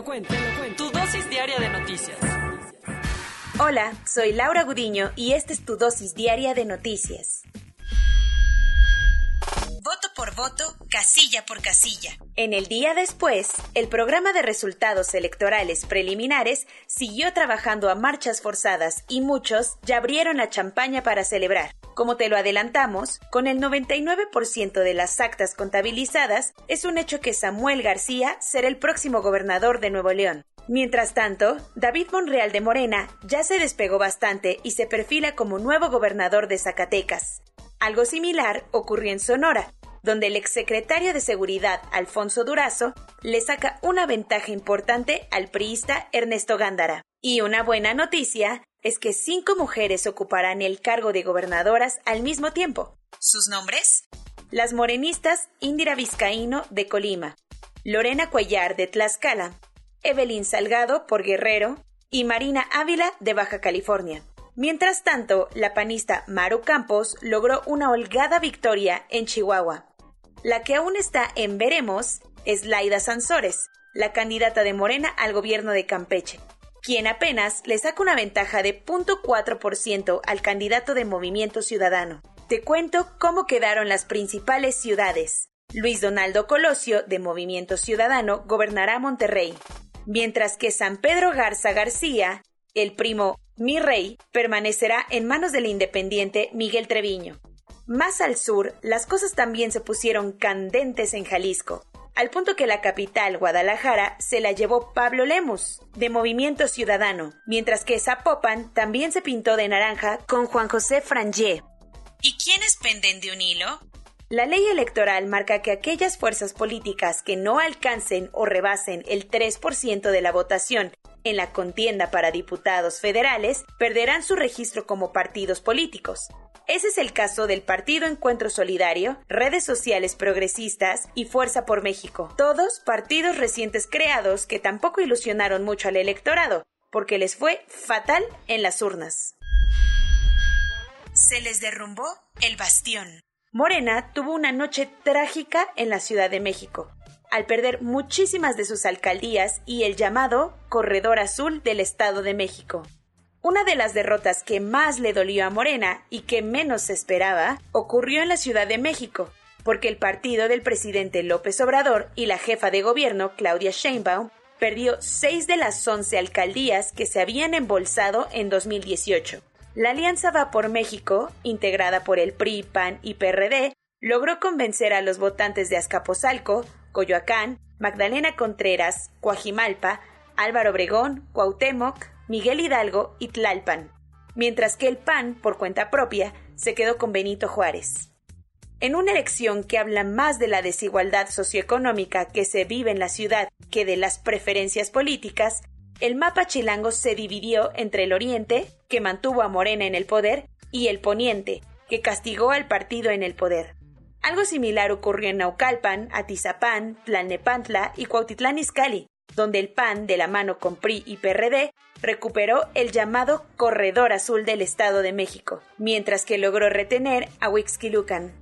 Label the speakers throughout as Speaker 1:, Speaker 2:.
Speaker 1: lo cuento, te lo cuento. Tu dosis diaria de noticias.
Speaker 2: Hola, soy Laura Gudiño y esta es tu dosis diaria de noticias. Voto por voto, casilla por casilla. En el día después, el programa de resultados electorales preliminares siguió trabajando a marchas forzadas y muchos ya abrieron la champaña para celebrar. Como te lo adelantamos, con el 99% de las actas contabilizadas, es un hecho que Samuel García será el próximo gobernador de Nuevo León. Mientras tanto, David Monreal de Morena ya se despegó bastante y se perfila como nuevo gobernador de Zacatecas. Algo similar ocurrió en Sonora, donde el exsecretario de Seguridad, Alfonso Durazo, le saca una ventaja importante al priista Ernesto Gándara. Y una buena noticia es que cinco mujeres ocuparán el cargo de gobernadoras al mismo tiempo. ¿Sus nombres? Las morenistas Indira Vizcaíno de Colima, Lorena Cuellar de Tlaxcala, Evelyn Salgado por Guerrero y Marina Ávila de Baja California. Mientras tanto, la panista Maru Campos logró una holgada victoria en Chihuahua. La que aún está en veremos es Laida Sansores, la candidata de Morena al gobierno de Campeche, quien apenas le saca una ventaja de 0.4% al candidato de Movimiento Ciudadano. Te cuento cómo quedaron las principales ciudades. Luis Donaldo Colosio, de Movimiento Ciudadano, gobernará Monterrey, mientras que San Pedro Garza García, el primo Mi Rey, permanecerá en manos del independiente Miguel Treviño. Más al sur, las cosas también se pusieron candentes en Jalisco, al punto que la capital, Guadalajara, se la llevó Pablo Lemus, de Movimiento Ciudadano, mientras que Zapopan también se pintó de naranja con Juan José Frangé. ¿Y quiénes penden de un hilo? La ley electoral marca que aquellas fuerzas políticas que no alcancen o rebasen el 3% de la votación en la contienda para diputados federales perderán su registro como partidos políticos. Ese es el caso del Partido Encuentro Solidario, redes sociales progresistas y Fuerza por México. Todos partidos recientes creados que tampoco ilusionaron mucho al electorado, porque les fue fatal en las urnas. Se les derrumbó el bastión. Morena tuvo una noche trágica en la Ciudad de México, al perder muchísimas de sus alcaldías y el llamado Corredor Azul del Estado de México. Una de las derrotas que más le dolió a Morena y que menos se esperaba ocurrió en la Ciudad de México, porque el partido del presidente López Obrador y la jefa de gobierno Claudia Sheinbaum perdió seis de las once alcaldías que se habían embolsado en 2018. La Alianza Va por México, integrada por el PRI, PAN y PRD, logró convencer a los votantes de Azcapotzalco, Coyoacán, Magdalena Contreras, Coajimalpa, Álvaro Obregón, Cuauhtémoc, Miguel Hidalgo y Tlalpan, mientras que el PAN, por cuenta propia, se quedó con Benito Juárez. En una elección que habla más de la desigualdad socioeconómica que se vive en la ciudad que de las preferencias políticas, el mapa chilango se dividió entre el oriente, que mantuvo a Morena en el poder, y el poniente, que castigó al partido en el poder. Algo similar ocurrió en Naucalpan, Atizapán, Tlalnepantla y Cuautitlán Izcalli, donde el PAN, de la mano con PRI y PRD, recuperó el llamado Corredor Azul del Estado de México, mientras que logró retener a Huixquilucan.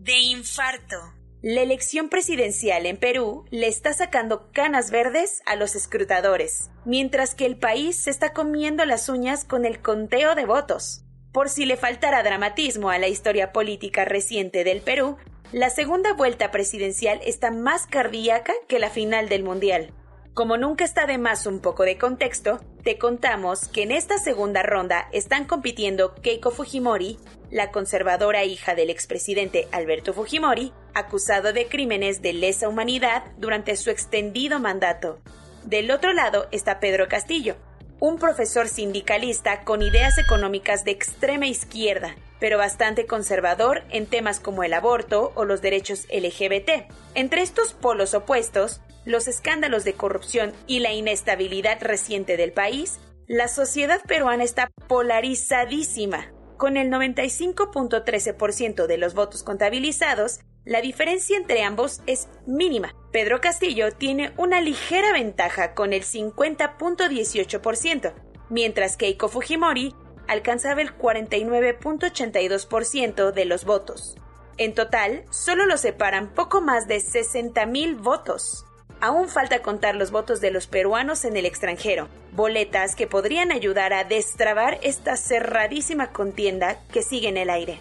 Speaker 2: De infarto. La elección presidencial en Perú le está sacando canas verdes a los escrutadores, mientras que el país se está comiendo las uñas con el conteo de votos. Por si le faltara dramatismo a la historia política reciente del Perú, la segunda vuelta presidencial está más cardíaca que la final del Mundial. Como nunca está de más un poco de contexto, te contamos que en esta segunda ronda están compitiendo Keiko Fujimori, la conservadora hija del expresidente Alberto Fujimori, acusado de crímenes de lesa humanidad durante su extendido mandato. Del otro lado está Pedro Castillo, un profesor sindicalista con ideas económicas de extrema izquierda, pero bastante conservador en temas como el aborto o los derechos LGBT. Entre estos polos opuestos, los escándalos de corrupción y la inestabilidad reciente del país, la sociedad peruana está polarizadísima. Con el 95.13% de los votos contabilizados, la diferencia entre ambos es mínima. Pedro Castillo tiene una ligera ventaja con el 50.18%, mientras que Fujimori alcanzaba el 49.82% de los votos. En total, solo lo separan poco más de 60.000 votos. Aún falta contar los votos de los peruanos en el extranjero, boletas que podrían ayudar a destrabar esta cerradísima contienda que sigue en el aire.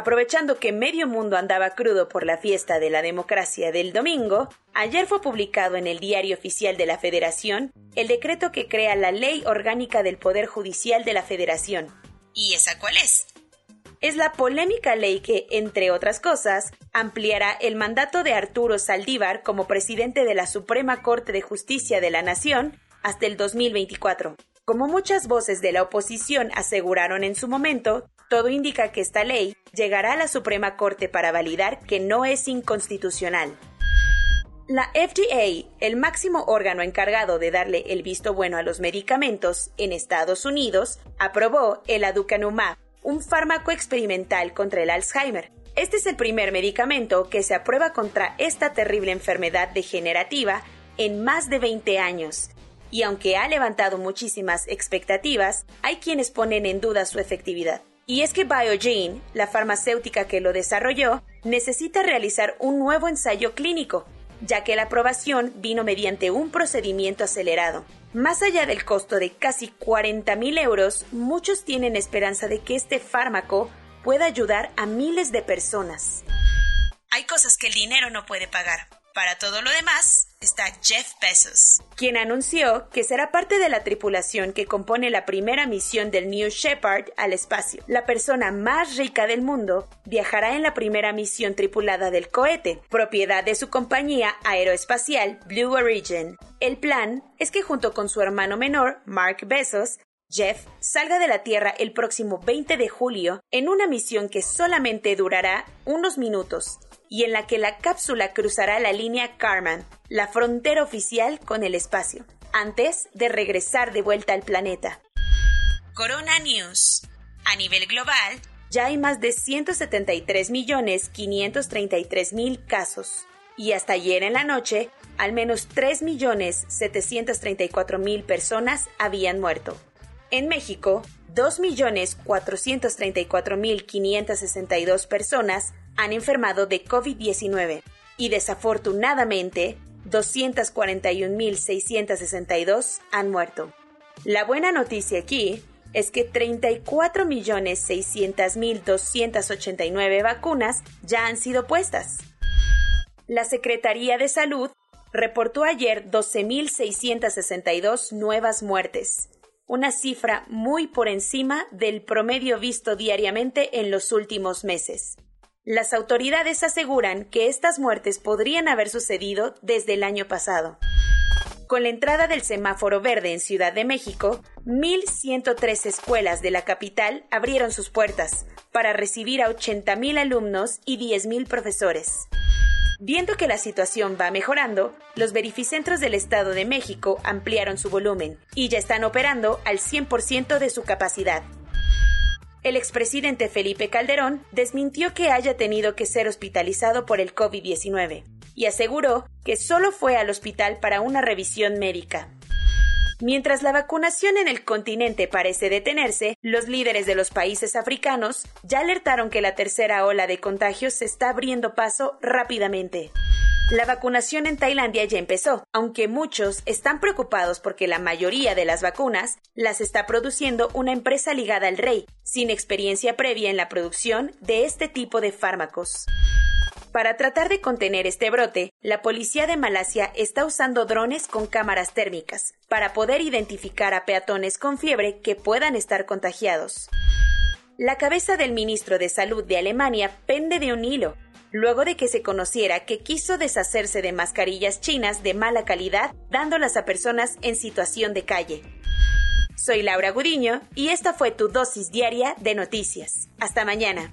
Speaker 2: Aprovechando que medio mundo andaba crudo por la fiesta de la democracia del domingo, ayer fue publicado en el Diario Oficial de la Federación el decreto que crea la Ley Orgánica del Poder Judicial de la Federación. ¿Y esa cuál es? Es la polémica ley que, entre otras cosas, ampliará el mandato de Arturo Saldívar como presidente de la Suprema Corte de Justicia de la Nación hasta el 2024. Como muchas voces de la oposición aseguraron en su momento, todo indica que esta ley llegará a la Suprema Corte para validar que no es inconstitucional. La FDA, el máximo órgano encargado de darle el visto bueno a los medicamentos en Estados Unidos, aprobó el aducanumab, un fármaco experimental contra el Alzheimer. Este es el primer medicamento que se aprueba contra esta terrible enfermedad degenerativa en más de 20 años. Y aunque ha levantado muchísimas expectativas, hay quienes ponen en duda su efectividad. Y es que Biogen, la farmacéutica que lo desarrolló, necesita realizar un nuevo ensayo clínico, ya que la aprobación vino mediante un procedimiento acelerado. Más allá del costo de casi 40 mil euros, muchos tienen esperanza de que este fármaco pueda ayudar a miles de personas. Hay cosas que el dinero no puede pagar. Para todo lo demás está Jeff Bezos, quien anunció que será parte de la tripulación que compone la primera misión del New Shepard al espacio. La persona más rica del mundo viajará en la primera misión tripulada del cohete, propiedad de su compañía aeroespacial Blue Origin. El plan es que junto con su hermano menor, Mark Bezos, Jeff salga de la Tierra el próximo 20 de julio en una misión que solamente durará unos minutos y en la que la cápsula cruzará la línea Karman, la frontera oficial con el espacio, antes de regresar de vuelta al planeta. Corona News. A nivel global, ya hay más de 173.533.000 casos. Y hasta ayer en la noche, al menos 3.734.000 personas habían muerto. En México, 2.434.562 personas han enfermado de COVID-19 y desafortunadamente 241.662 han muerto. La buena noticia aquí es que 34.600.289 vacunas ya han sido puestas. La Secretaría de Salud reportó ayer 12.662 nuevas muertes, una cifra muy por encima del promedio visto diariamente en los últimos meses. Las autoridades aseguran que estas muertes podrían haber sucedido desde el año pasado. Con la entrada del semáforo verde en Ciudad de México, 1.103 escuelas de la capital abrieron sus puertas para recibir a 80.000 alumnos y 10.000 profesores. Viendo que la situación va mejorando, los verificentros del Estado de México ampliaron su volumen y ya están operando al 100% de su capacidad. El expresidente Felipe Calderón desmintió que haya tenido que ser hospitalizado por el COVID-19 y aseguró que solo fue al hospital para una revisión médica. Mientras la vacunación en el continente parece detenerse, los líderes de los países africanos ya alertaron que la tercera ola de contagios se está abriendo paso rápidamente. La vacunación en Tailandia ya empezó, aunque muchos están preocupados porque la mayoría de las vacunas las está produciendo una empresa ligada al rey, sin experiencia previa en la producción de este tipo de fármacos. Para tratar de contener este brote, la policía de Malasia está usando drones con cámaras térmicas para poder identificar a peatones con fiebre que puedan estar contagiados. La cabeza del ministro de Salud de Alemania pende de un hilo, luego de que se conociera que quiso deshacerse de mascarillas chinas de mala calidad, dándolas a personas en situación de calle. Soy Laura Gudiño y esta fue tu dosis diaria de noticias. Hasta mañana.